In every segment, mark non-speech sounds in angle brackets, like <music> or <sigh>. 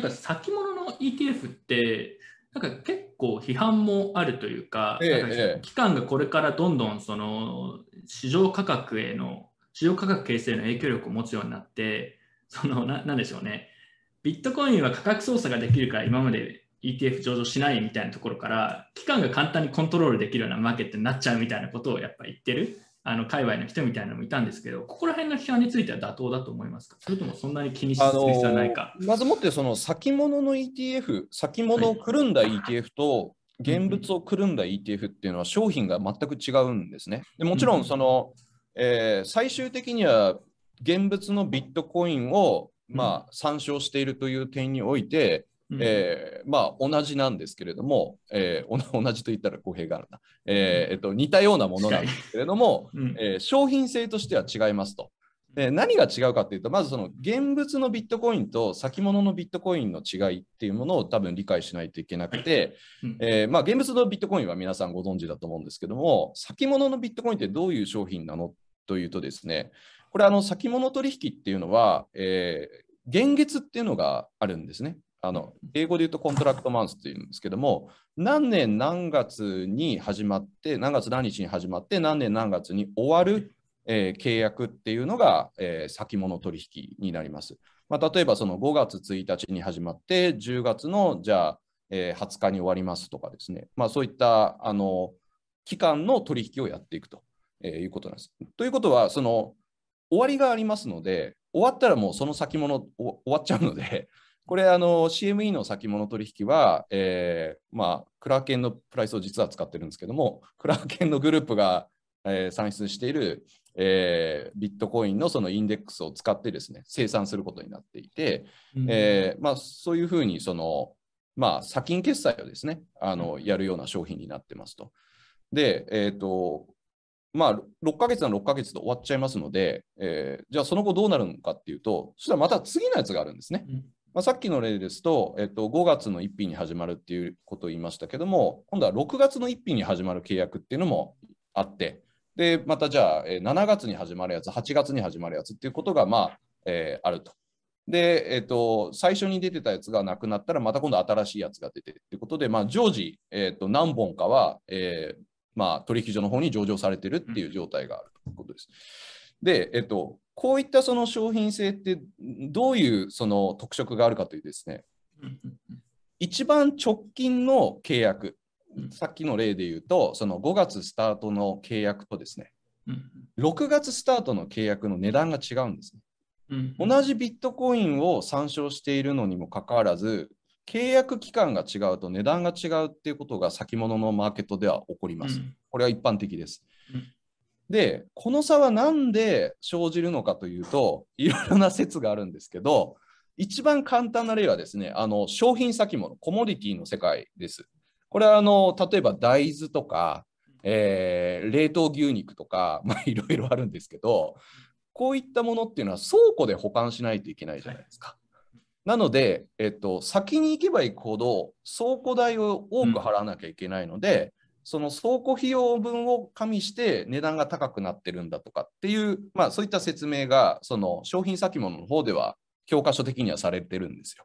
なんか先物の ETF って、なんか結構批判もあるというか、ええ期間がこれからどんどんその市場価格への、市場価格形成への影響力を持つようになって、そのななんでしょうね、ビットコインは価格操作ができるから今まで ETF 上場しないみたいなところから、期間が簡単にコントロールできるようなマーケットになっちゃうみたいなことをやっぱ言ってる。あの界隈の人みたいなのもいたんですけど、ここら辺の批判については妥当だと思いますか？それともそんなに気にする必要はないか？まずもってその先物の ETF、先物をくるんだ ETF と現物をくるんだ ETF っていうのは商品が全く違うんですね。でもちろんその、えー最終的には現物のビットコインをまあ参照しているという点において、うん。えーまあ同じなんですけれども、えー <laughs> 同じと言ったら語弊があるな、えーえっと、似たようなものなんですけれども、うん。えー商品性としては違いますと。で何が違うかっていうと、まずその現物のビットコインと先物のビットコインの違いっていうものを多分理解しないといけなくて、うん。えーまあ、現物のビットコインは皆さんご存知だと思うんですけども、先物のビットコインってどういう商品なのというとですね、これあの先物取引っていうのは、えー現月っていうのがあるんですね。あの英語で言うと contract month っていうんですけども、何年何月に始まって、何月何日に始まって、何年何月に終わる、えー契約っていうのが、えー先物取引になります。まあ、例えばその5月1日に始まって、10月のじゃあ、えー20日に終わりますとかですね、まあ、そういったあの期間の取引をやっていくと、えーいうことなんです。ということは、その終わりがありますので、終わったらもうその先物お終わっちゃうので、これあの CME の先物取引は、えーまあ、クラーケンのプライスを実は使ってるんですけども、クラーケンのグループが、えー算出している、えービットコインのそのインデックスを使ってですね、生産することになっていて、えーまあ、そういうふうにその、まあ、先金決済をですね、あのやるような商品になってますと。で、えっ、と、まあ、6ヶ月なら6ヶ月で終わっちゃいますので、えーじゃあその後どうなるのかっていうと、そしたらまた次のやつがあるんですね。まあ、さっきの例ですと、えっと、5月の1日に始まるっていうことを言いましたけども、今度は6月の1日に始まる契約っていうのもあって、で、またじゃあ、7月に始まるやつ、8月に始まるやつっていうことが、まあ、えーあると。で、えっと、最初に出てたやつがなくなったら、また今度新しいやつが出てっていうことで、まあ、常時、えっと、何本かは、えーまあ、取引所の方に上場されてるっていう状態があるということです。で、えっと、こういったその商品性ってどういうその特色があるかというとですね、一番直近の契約うん、さっきの例で言うと、その5月スタートの契約とですね、うん6月スタートの契約の値段が違うんですね。同じビットコインを参照しているのにもかかわらず、契約期間が違うと値段が違うっていうことが先物のマーケットでは起こります。うんこれは一般的ですうん。で、この差は何で生じるのかというと、いろいろな説があるんですけど、一番簡単な例はですね、あの商品先物、コモディティの世界です。これはあの例えば大豆とか、えー冷凍牛肉とか、まあ、いろいろあるんですけど、こういったものっていうのは倉庫で保管しないといけないじゃないですか。なので、えっと、先に行けば行くほど倉庫代を多く払わなきゃいけないので、その倉庫費用分を加味して値段が高くなってるんだとかっていう、まあ、そういった説明がその商品先物の方では教科書的にはされてるんですよ。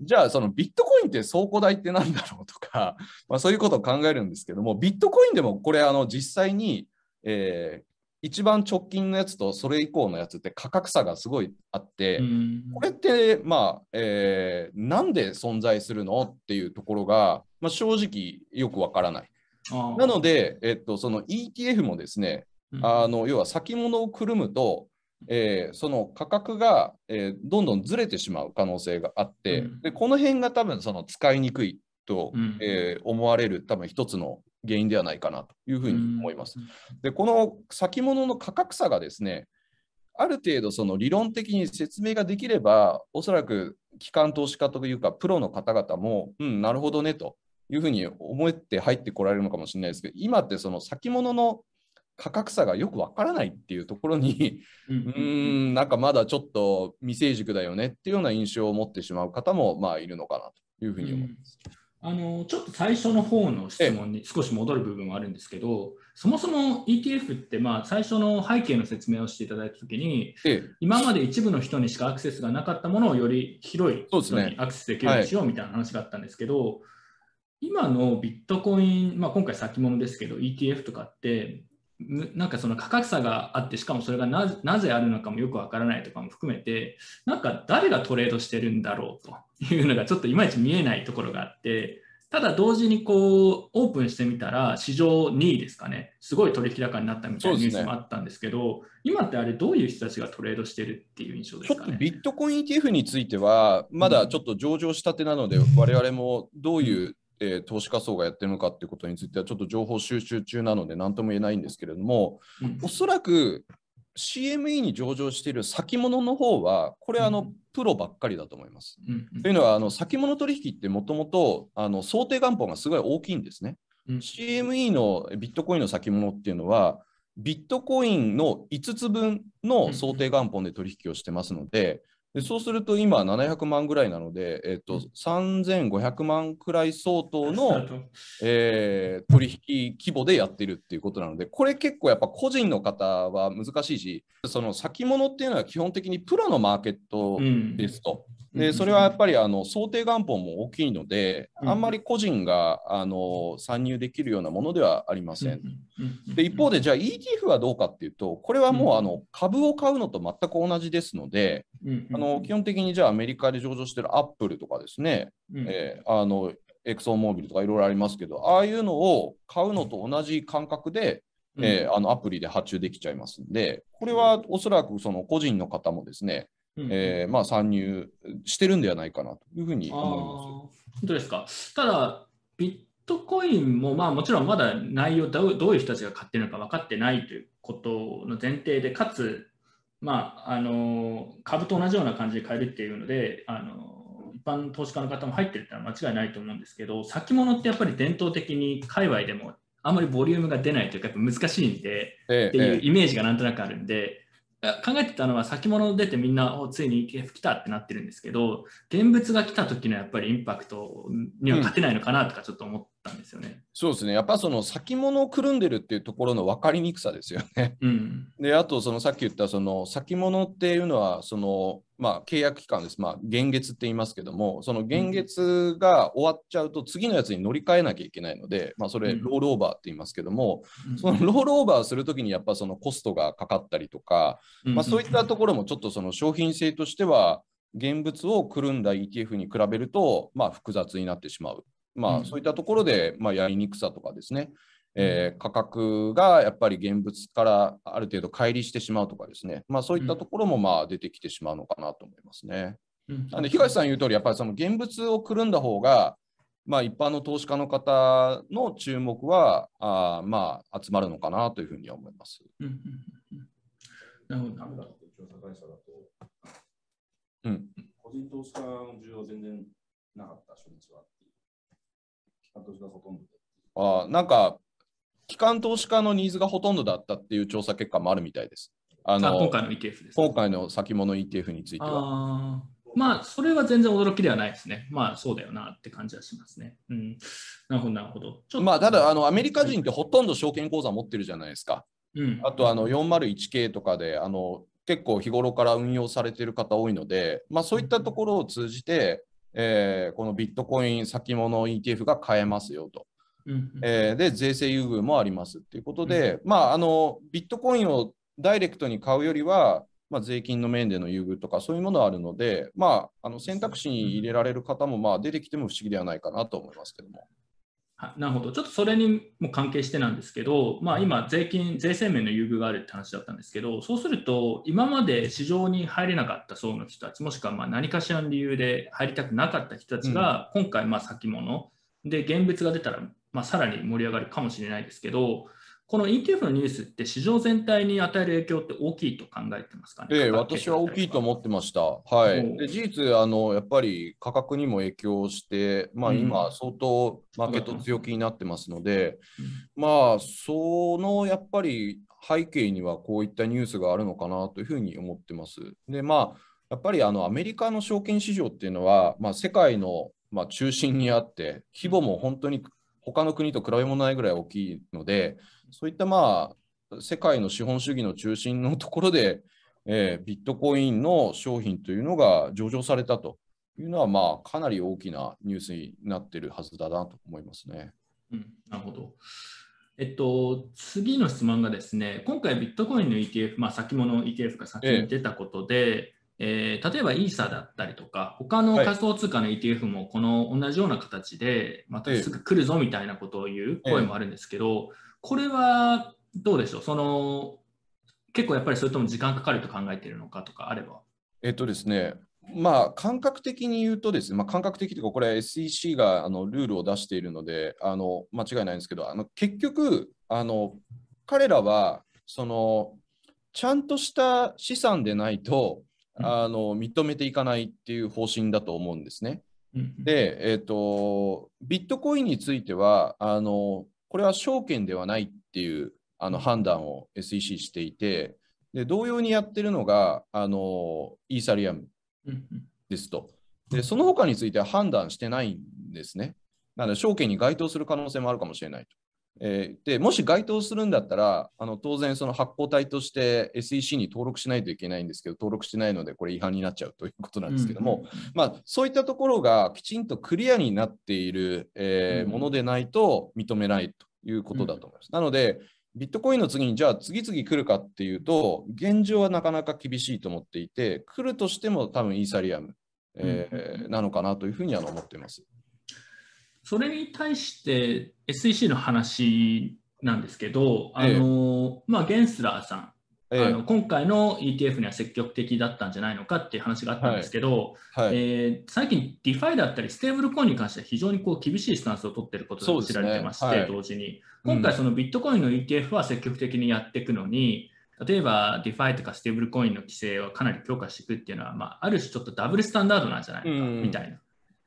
じゃあ、そのビットコインって倉庫代って何だろうとか、<laughs> まあ、そういうことを考えるんですけども、ビットコインでもこれあの実際に、えー一番直近のやつとそれ以降のやつって価格差がすごいあって、うん。これって、まあ、えーなんで存在するのっていうところが、まあ、正直よくわからない。なので、えっと、その ETF もですね、うん。あの要は先物をくるむと、えーその価格が、えーどんどんずれてしまう可能性があって、うん。でこの辺が多分その使いにくいと、うん。えー思われる多分一つの原因ではないかなというふうに思います。うんで、この先物の価格差がですね、ある程度その理論的に説明ができれば、おそらく機関投資家というか、プロの方々も、うん、なるほどねというふうに思って入ってこられるのかもしれないですけど、今ってその先物の価格差がよくわからないっていうところに、う <laughs> うんーん、なんかまだちょっと未成熟だよねっていうような印象を持ってしまう方もまあいるのかなというふうに思います。あのちょっと最初の方の質問に少し戻る部分はあるんですけど、そもそも ETF ってまあ最初の背景の説明をしていただいたときに、ええ、今まで一部の人にしかアクセスがなかったものをより広い人にアクセスできるようにしようみたいな話があったんですけど、今のビットコイン、まあ、今回先物ですけど ETF とかってなんかその価格差があってしかもそれがなぜあるのかもよくわからないとかも含めてなんか誰がトレードしてるんだろうというのがちょっといまいち見えないところがあってただ同時にこうオープンしてみたら市場2位ですかね。すごい取引高になったみたいなニュースもあったんですけど、ね、今ってあれどういう人たちがトレードしてるっていう印象ですか、ね、ちょっとビットコイン ETF についてはまだちょっと上場したてなので、うん、我々もどういうえー、投資家層がやってるのかっていうことについてはちょっと情報収集中なので何とも言えないんですけれども、うん、おそらく CME に上場している先物の方は、これあの、プロばっかりだと思います。うん、というのは、あの先物取引ってもともと想定元本がすごい大きいんですね。うん、CME のビットコインの先物っていうのは、ビットコインの5つ分の想定元本で取引をしてますので、でそうすると今700万ぐらいなので、えっと、3500万くらい相当の、えー、取引規模でやってるっていうことなので、これ結構やっぱ個人の方は難しいし、その先物っていうのは基本的にプロのマーケットですと。うんでそれはやっぱりあの想定元本も大きいので、あんまり個人があの参入できるようなものではありません。で一方で、じゃあ ETF はどうかっていうと、これはもうあの株を買うのと全く同じですので、あの基本的にじゃあアメリカで上場してるアップルとかですね、えー、あのエクソンモービルとかいろいろありますけど、ああいうのを買うのと同じ感覚で、えー、あのアプリで発注できちゃいますんで、これはおそらくその個人の方もですね、えー、まあ、参入してるんではないかなというふうに思います。本当ですか。ただ、ビットコインも、まあ、もちろんまだ内容どう、どういう人たちが買ってるのか分かってないということの前提で、かつ、まあ、あの株と同じような感じで買えるっていうので、あの一般投資家の方も入ってるってのは間違いないと思うんですけど、先物ってやっぱり伝統的に界隈でもあんまりボリュームが出ないというか、やっぱ難しいんで、っていうイメージがなんとなくあるんで、考えてたのは先物出てみんなついに ETF 来たってなってるんですけど現物が来た時のやっぱりインパクトには勝てないのかなとかちょっと思ってったんですよね。うん、そうですねやっぱその先物をくるんでるっていうところの分かりにくさですよね。うん、<laughs> であとそのさっき言ったその先物っていうのはそのまあ、契約期間です、まあ、現月って言いますけども、その現月が終わっちゃうと、次のやつに乗り換えなきゃいけないので、まあ、それ、ロールオーバーって言いますけども、そのロールオーバーするときに、やっぱそのコストがかかったりとか、まあ、そういったところもちょっとその商品性としては、現物をくるんだ ETF に比べると、まあ、複雑になってしまう。まあ、そういったところで、まあ、やりにくさとかですね、えー、価格がやっぱり現物からある程度乖離してしまうとかですね、まあ、そういったところもまあ出てきてしまうのかなと思いますね。うん、なんで東さん言う通り、やっぱりその現物をくるんだ方が、まあ、一般の投資家の方の注目はあまあ集まるのかなというふうには思います。なるほど、なるほど。うん、個人投資家の需要全然なかった、初日は。機関投資家ほとんどあなんか機関投資家のニーズがほとんどだったっていう調査結果もあるみたいです。あの今回の ETF です。今回の先物 ETF については。まあ、それは全然驚きではないですね。まあ、そうだよなって感じはしますね。うん、なるほど、なるほど。まあ、ただあの、アメリカ人ってほとんど証券口座持ってるじゃないですか。うん、あとあの 401K とかであの結構日頃から運用されている方多いので、まあ、そういったところを通じて、えー、このビットコイン先物 ETF が買えますよと。えー、で税制優遇もありますっていうことで、うん、まあ、あのビットコインをダイレクトに買うよりは、まあ、税金の面での優遇とかそういうものはあるので、まあ、あの選択肢に入れられる方もまあ出てきても不思議ではないかなと思いますけども。なるほど、ちょっとそれにも関係してなんですけど、まあ、今、税金、税制面の優遇があるって話だったんですけど、そうすると、今まで市場に入れなかった層の人たち、もしくはまあ何かしらの理由で入りたくなかった人たちが、今回、まあ先物。で現物が出たらまあ、さらに盛り上がるかもしれないですけど、この ETF のニュースって市場全体に与える影響って大きいと考えてますかね？ええ、私は大きいと思ってました。はい。で事実あの、やっぱり価格にも影響して、まあ、今、相当マーケット強気になってますので、うん、まあ、そのやっぱり背景にはこういったニュースがあるのかなというふうに思ってます。で、まあ、やっぱりあのアメリカの証券市場っていうのは、まあ、世界のまあ、中心にあって、規模も本当に他の国と比べ物ないぐらい大きいので、そういったまあ世界の資本主義の中心のところで、えービットコインの商品というのが上場されたというのは、まあ、かなり大きなニュースになっているはずだなと思いますね。うん、なるほど。えっと、次の質問がですね、今回ビットコインの ETF、まあ、先物 ETF が先に出たことで、えー例えばイーサだったりとか、他のはい。仮想通貨の ETF もこの同じような形で、またすぐ来るぞみたいなことを言う声もあるんですけど、これはどうでしょう？その結構やっぱりそれとも時間かかると考えているのかとかあれば。えっとですね、まあ、感覚的に言うとですね、まあ、感覚的というか、これは SEC があのルールを出しているので、あの間違いないんですけど、あの結局あの、彼らはそのちゃんとした資産でないと、うんあの認めていかないっていう方針だと思うんですね。うんで、えっと、ビットコインについては、あのこれは証券ではないっていうあの判断を SEC していて、で同様にやってるのがあのイーサリアムですと。で、その他については判断してないんですね。なので、証券に該当する可能性もあるかもしれないと。えーでもし該当するんだったら、あの当然、その発行体として SEC に登録しないといけないんですけど、登録してないので、これ違反になっちゃうということなんですけども、まあ、そういったところがきちんとクリアになっている、えーうんものでないと認めないということだと思います。なので、ビットコインの次にじゃあ次々来るかっていうと、現状はなかなか厳しいと思っていて、来るとしても多分イーサリアム、えーなのかなというふうには思っています。それに対して SEC の話なんですけど、あえ。えのまあ、ゲンスラーさん、えあの今回の ETF には積極的だったんじゃないのかっていう話があったんですけど、ーはい。えー最近、 DeFi だったり、ステーブルコインに関しては非常にこう厳しいスタンスを取っていることが知られてまして、はい。同時に、うん。今回、そのビットコインの ETF は積極的にやっていくのに、例えば DeFi とかステーブルコインの規制をかなり強化していくっていうのは、まあ、ある種ちょっとダブルスタンダードなんじゃないのかうん。みたいな。うん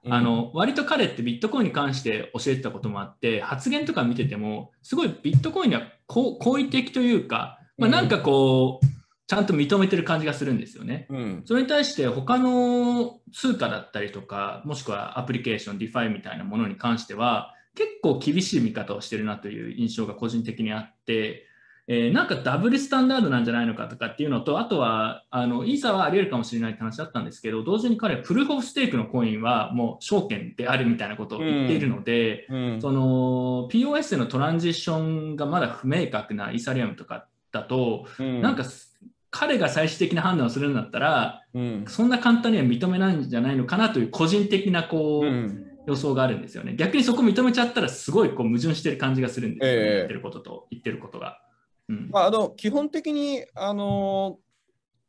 あの割と彼ってビットコインに関して教えてたこともあって発言とか見ててもすごいビットコインには好好意的というか、まあ、うん。なんかこうちゃんと認めてる感じがするんですよね。うん。それに対して他の通貨だったりとかもしくはアプリケーション DeFi みたいなものに関しては結構厳しい見方をしてるなという印象が個人的にあって、えーなんかダブルスタンダードなんじゃないのかとかっていうのとあとはあのイーサはあり得るかもしれないって話だったんですけど同時に彼はプルーフ・オフ・ステークのコインはもう証券であるみたいなことを言っているので、うん。その POS でのトランジッションがまだ不明確なイーサリアムとかだと、うん。なんか彼が最終的な判断をするんだったらうん。そんな簡単には認めないんじゃないのかなという個人的なこう、うん。予想があるんですよね。逆にそこ認めちゃったらすごいこう矛盾してる感じがするんですよね、ええ。言ってることと言ってることが。うん。まあ、あの基本的に、あの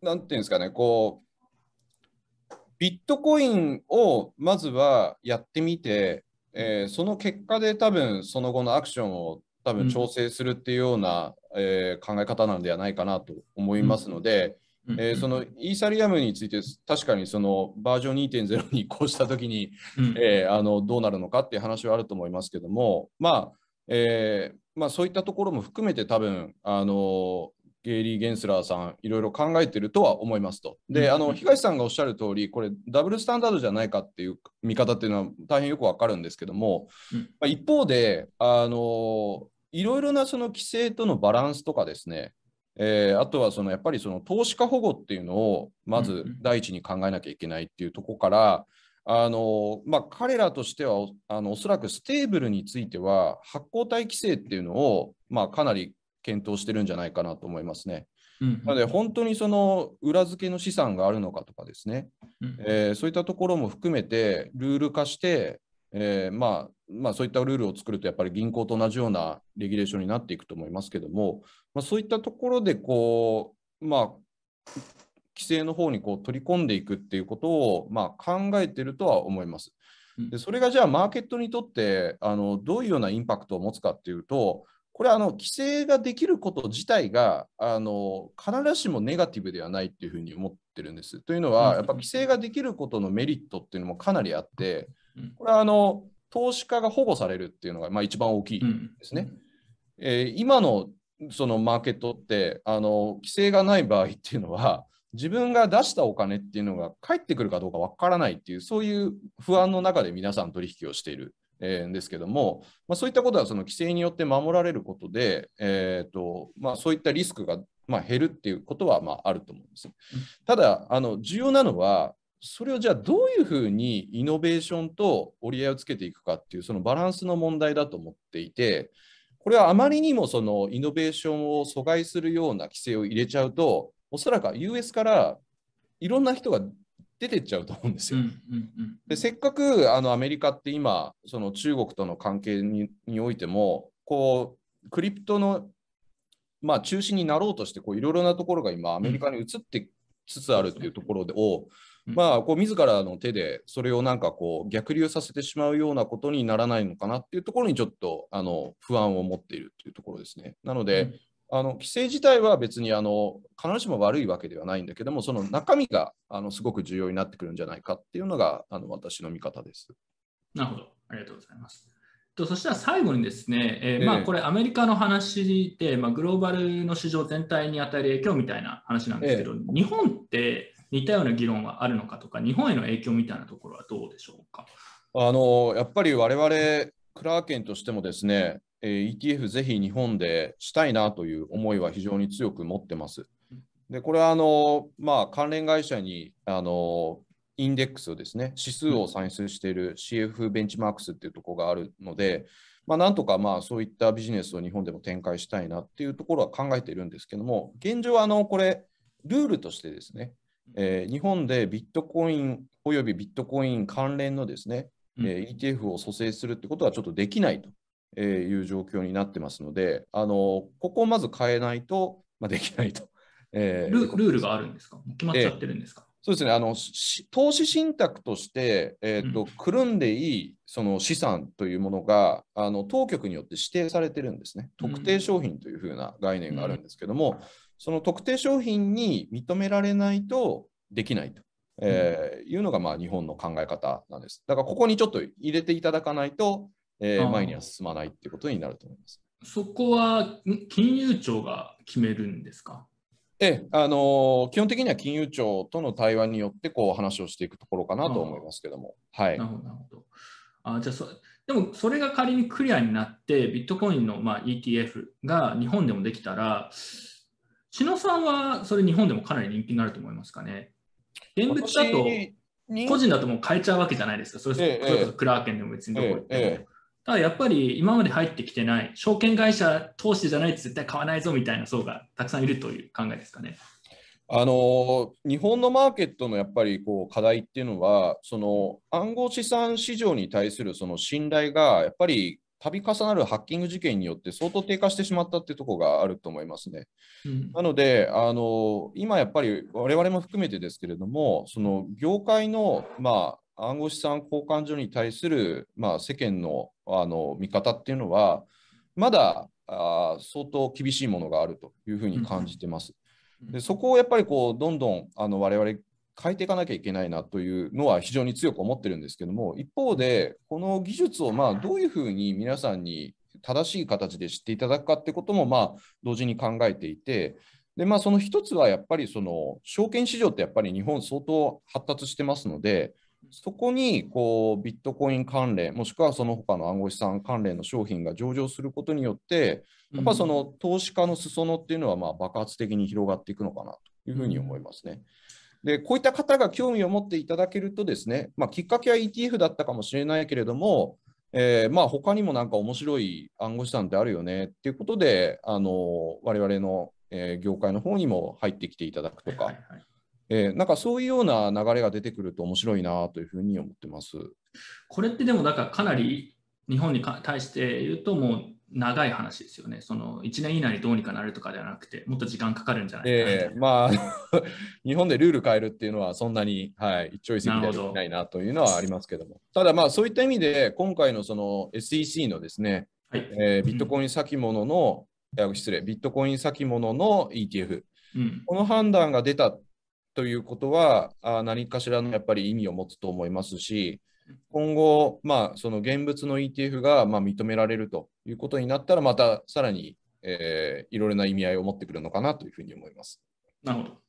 なんていうんですかね、こう、ビットコインをまずはやってみて、えーその結果で多分その後のアクションを多分調整するっていうような、えー考え方なんではないかなと思いますので、うん。えーそのイーサリアムについて確かにそのバージョン2.0に移行したときに、うん。えーあのどうなるのかっていう話はあると思いますけども、まあえーまあ、そういったところも含めて多分あのゲイリー・ゲンスラーさんいろいろ考えてるとは思いますと。で、うんあの東さんがおっしゃる通り、これダブルスタンダードじゃないかっていう見方っていうのは大変よくわかるんですけども、うん。まあ、一方であのいろいろなその規制とのバランスとかですね、えーあとはそのやっぱりその投資家保護っていうのをまず第一に考えなきゃいけないっていうところから、あのまあ、彼らとしてはおあのおそらくステーブルについては発行体規制っていうのを、まあ、かなり検討してるんじゃないかなと思いますね。うんなので本当にその裏付けの資産があるのかとかですね、うん。えーそういったところも含めてルール化して、えーまあまあ、そういったルールを作るとやっぱり銀行と同じようなレギュレーションになっていくと思いますけども、まあ、そういったところでこう、まあ、規制の方にこう取り込んでいくっていうことを、まあ、考えてるとは思います。うんでそれがじゃあマーケットにとってあのどういうようなインパクトを持つかっていうと、これはあの規制ができること自体があの必ずしもネガティブではないっていうふうに思ってるんです。というのうんは、やっぱ規制ができることのメリットっていうのもかなりあってうん、これはあの投資家が保護されるっていうのがまあ一番大きいうんですね。えー今のそのマーケットってあの規制がない場合っていうのは自分が出したお金っていうのが返ってくるかどうかわからないっていう、そういう不安の中で皆さん取引をしている。えーんですけども、まあ、そういったことはその規制によって守られることで、えーとまあ、そういったリスクがまあ減るっていうことはまああると思うんです。ただあの、重要なのは、それをじゃあどういうふうにイノベーションと折り合いをつけていくかっていうそのバランスの問題だと思っていて、これはあまりにもそのイノベーションを阻害するような規制を入れちゃうと、おそらく US からいろんな人が出てっちゃうと思うんですよ。でせっかくあのアメリカって今、その中国との関係ににおいても、こうクリプトの、まあ、中心になろうとしてこういろいろなところが今、アメリカに移ってつつあるっていうところでを、うんまあ、こう自らの手でそれをなんかこう逆流させてしまうようなことにならないのかなっていうところにちょっとあの不安を持っているっていうところですね。なので、うんあの規制自体は別にあの必ずしも悪いわけではないんだけども、その中身があのすごく重要になってくるんじゃないかっていうのがあの私の見方です。なるほど、ありがとうございます。とそしたら最後にですね、えーええまあ、これアメリカの話で、まあ、グローバルの市場全体に与える影響みたいな話なんですけど、日本って似たような議論はあるのかとか、日本への影響みたいなところはどうでしょうか？あのやっぱり我々クラーケンとしてもですね、えー ETF ぜひ日本でしたいなという思いは非常に強く持ってます。で、これはあの、まあ、関連会社にあのインデックスをですね、指数を算出している CF ベンチマークスっていうところがあるので、まあ、なんとかまあそういったビジネスを日本でも展開したいなっていうところは考えているんですけども、現状はあのこれ、ルールとしてですね、えー日本でビットコインおよびビットコイン関連のですね、うん。えー ETF を蘇生するってことはちょっとできないという状況になってますので、あのここをまず変えないと、まあ、できないと。<laughs> えールルールがあるんですか？決まっちゃってるんですか、そうですね、あのし投資信託として、えーとうん。くるんでいいその資産というものがあの当局によって指定されてるんですね。うん。特定商品というふうな概念があるんですけども、その特定商品に認められないとできないと、えーいうのがまあ日本の考え方なんです。だからここにちょっと入れていただかないと、えー前には進まないってことになると思います。そこはん金融庁が決めるんですか？ええ、あのー基本的には金融庁との対話によってこう話をしていくところかなと思いますけども。はいな。るほど、なるほど。あじゃあそでも、それが仮にクリアになって、ビットコインの、まあ、ETF が日本でもできたら、篠野さんはそれ日本でもかなり人気になると思いますかね？現物だと、個人だともう買えちゃうわけじゃないですか。それそええそれこそクラーケンでも別にどこ行っても。えええだやっぱり今まで入ってきてない、証券会社投資じゃないと絶対買わないぞみたいな層がたくさんいるという考えですかね。あのー日本のマーケットのやっぱりこう課題っていうのは、その暗号資産市場に対するその信頼がやっぱり度重なるハッキング事件によって相当低下してしまったっていうところがあると思いますね。うんなので、あの今やっぱり我々も含めてですけれども、その業界の、まあ、暗号資産交換所に対する、まあ、世間のあの見方っていうのは、まだあー相当厳しいものがあるというふうに感じてます。うんでそこをやっぱりこうどんどんあの我々変えていかなきゃいけないなというのは非常に強く思ってるんですけども、一方で、この技術をまあどういうふうに皆さんに正しい形で知っていただくかってこともまあ同時に考えていて、でまあ、その一つはやっぱりその証券市場ってやっぱり日本相当発達してますので、そこにこうビットコイン関連、もしくはその他の暗号資産関連の商品が上場することによって、やっぱその投資家の裾野っていうのはまあ爆発的に広がっていくのかなというふうに思いますね。で、こういった方が興味を持っていただけるとですね、まあ、きっかけは ETF だったかもしれないけれども、えーまあ他にもなんか面白い暗号資産ってあるよねっていうことで、あの我々の、えー業界の方にも入ってきていただくとか、はいはいはいえーなんかそういうような流れが出てくると面白いなというふうに思ってます。これってでも、だからかなり日本にか対して言うと、もう長い話ですよね。その1年以内にどうにかなるとかではなくて、もっと時間かかるんじゃないかえーまあ、<laughs> 日本でルール変えるっていうのはそんなに、はい、一朝一夕ではできないなというのはありますけども。ただまあそういった意味で今回のその SEC のですね、はいえービットコイン先物の、いや失礼、ビットコイン先物の ETF、うんこの判断が出たということは、あ何かしらのやっぱり意味を持つと思いますし、今後、まあ、その現物の ETF がまあ認められるということになったら、またさらに、えーいろいろな意味合いを持ってくるのかなというふうに思います。なるほど。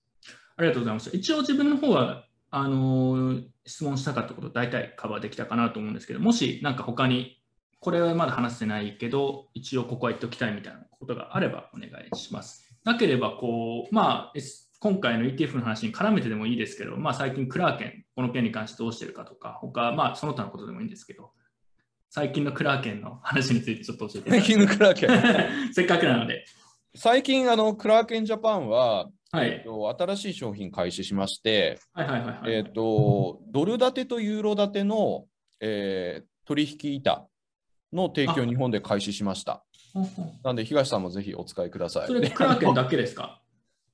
ありがとうございます。一応自分の方は、あの質問したかったこと大体カバーできたかなと思うんですけど、もしなんか他に、これはまだ話せないけど、一応ここは言っておきたいみたいなことがあればお願いします。なければ、こう、まあ、S- 今回の ETF の話に絡めてでもいいですけど、まあ最近クラーケン、この件に関してどうしてるかとか、他、まあその他のことでもいいんですけど、最近のクラーケンの話についてちょっと教えていただきキングクラーケン？<laughs> せっかくなので。最近、あの、クラーケンジャパンは、はいえっと新しい商品開始しまして、はいはいはいはい。えっと、ドル建てとユーロ建ての、えー取引板の提供日本で開始しました。なんで、東さんもぜひお使いください。それでクラーケンだけですか？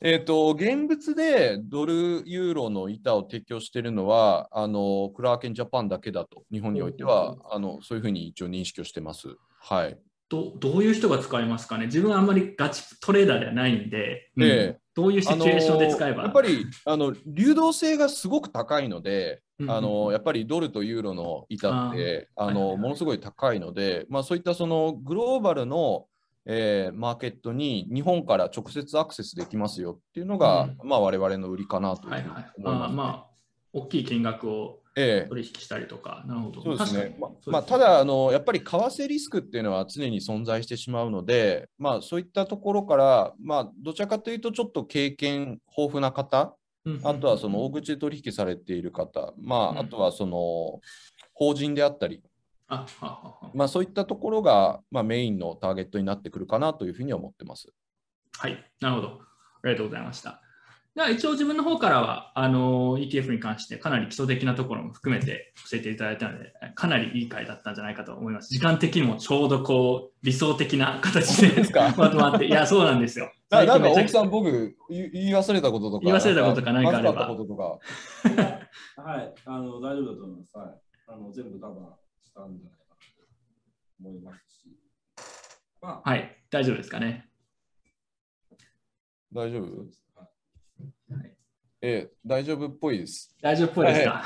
えっと、現物でドル、ユーロの板を提供しているのは、あの、クラーケンジャパンだけだと、日本においては、あの、そういうふうに一応認識をしてます。はい。どどういう人が使いますかね？自分はあんまりガチトレーダーではないんで、うんええ。どういうシチュエーションで使えば、やっぱりあの流動性がすごく高いので、うんあのやっぱりドルとユーロの板ってあの、ものすごい高いので、まあ、そういったそのグローバルの、えーマーケットに日本から直接アクセスできますよっていうのが、うん。まあ、我々の売りかなというふうにはいはい。思います、あまあ、大きい金額をええ。取引したりとか、なるほど。そうですね。確。かに。ままあ、ただあの、やっぱり為替リスクっていうのは常に存在してしまうので、まあ、そういったところから、まあ、どちらかというと、ちょっと経験豊富な方、うんあとはその大口で取引されている方、まうん。あ、あとはその法人であったり、あはははまあ、そういったところが、まあ、メインのターゲットになってくるかなというふうに思ってます。はい、なるほど。ありがとうございました。では一応自分の方からはあの ETF に関してかなり基礎的なところも含めて教えていただいたので、かなりいい回だったんじゃないかと思います。時間的にもちょうどこう理想的な形でですかまとまって、いや、そうなんですよ。ななんか最近めちゃ大木さん、僕、言言い忘れたこととか、言い忘れたことか何かあればまずかったこととか、<laughs> はい、あの大丈夫だと思います。はい、あの全部カバーしたんじゃないかなと思いますし。まあ、はい、大丈夫ですかね。大丈夫？はいええ、大丈夫っぽいです。大丈夫っぽいですか。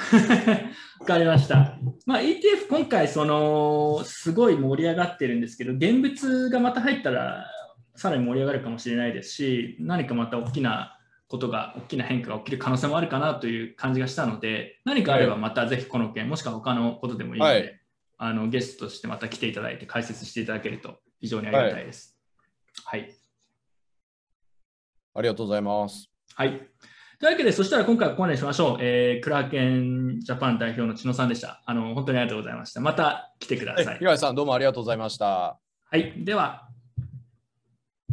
わかりました。まあ、ETF、今回、その、すごい盛り上がってるんですけど、現物がまた入ったら、さらに盛り上がるかもしれないですし、何かまた大きなことが、大きな変化が起きる可能性もあるかなという感じがしたので、何かあればまたぜひこの件、もしくは他のことでもいいので、はいあのゲストとしてまた来ていただいて解説していただけると非常にありがたいです。はいありがとうございます。はい。というわけで、そしたら今回はここまでにしましょう。えークラーケンジャパン代表の千野さんでした。あの本当にありがとうございました。また来てください。岩井さん、どうもありがとうございました。はい。では、